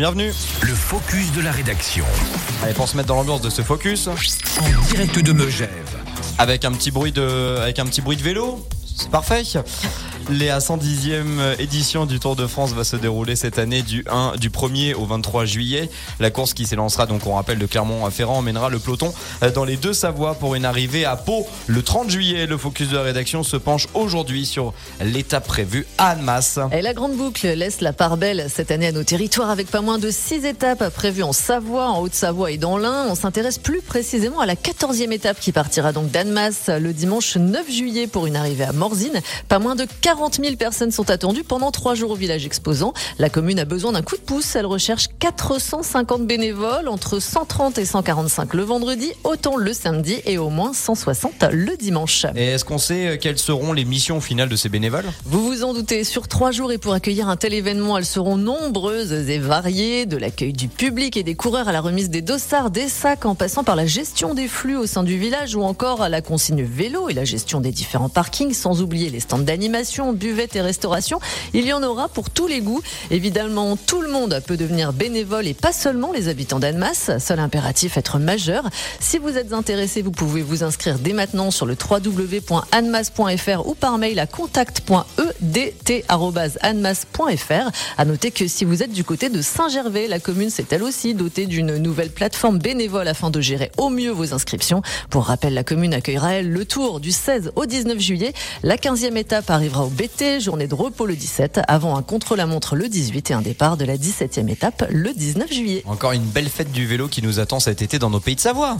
bienvenue. Le focus de la rédaction. Allez, pour se mettre dans l'ambiance de ce focus, En direct de Megève. avec un petit bruit de, avec un petit bruit de vélo, c'est parfait. La 110e édition du Tour de France va se dérouler cette année du 1 du 1er au 23 juillet. La course qui s'élancera donc on rappelle de Clermont à Ferrand emmènera le peloton euh, dans les deux Savoies pour une arrivée à Pau le 30 juillet. Le focus de la rédaction se penche aujourd'hui sur l'étape prévue à Annemasse. Et la grande boucle laisse la part belle cette année à nos territoires avec pas moins de six étapes prévues en Savoie, en Haute-Savoie et dans l'Ain. On s'intéresse plus précisément à la 14e étape qui partira donc d'Annemasse le dimanche 9 juillet pour une arrivée à Morzine. Pas moins de 40 000 personnes sont attendues pendant trois jours au village exposant. La commune a besoin d'un coup de pouce. Elle recherche 450 bénévoles, entre 130 et 145 le vendredi, autant le samedi et au moins 160 le dimanche. Et est-ce qu'on sait euh, quelles seront les missions finales de ces bénévoles? Vous vous en doutez, sur trois jours et pour accueillir un tel événement, elles seront nombreuses et variées, de l'accueil du public et des coureurs à la remise des dossards, des sacs, en passant par la gestion des flux au sein du village ou encore à la consigne vélo et la gestion des différents parkings, sans oublier les stands d'animation, buvettes et restauration. Il y en aura pour tous les goûts. Évidemment, tout le monde peut devenir bénévole et pas seulement les habitants d'Annemasse. Seul impératif, être majeur. Si vous êtes intéressé, vous pouvez vous inscrire dès maintenant sur le www.annemasse.fr ou par mail à contact.edt.annemasse.fr. À noter que si vous êtes du côté de Saint-Gervais, la commune s'est elle aussi dotée d'une nouvelle plateforme bénévole afin de gérer au mieux vos inscriptions. Pour rappel, la commune accueillera elle le tour du 16 au 19 juillet. La 15e étape arrivera au BT, journée de repos le 17, avant un contre-la-montre le 18 et un départ de la 17e étape le 19 juillet. Encore une belle fête du vélo qui nous attend cet été dans nos pays de Savoie.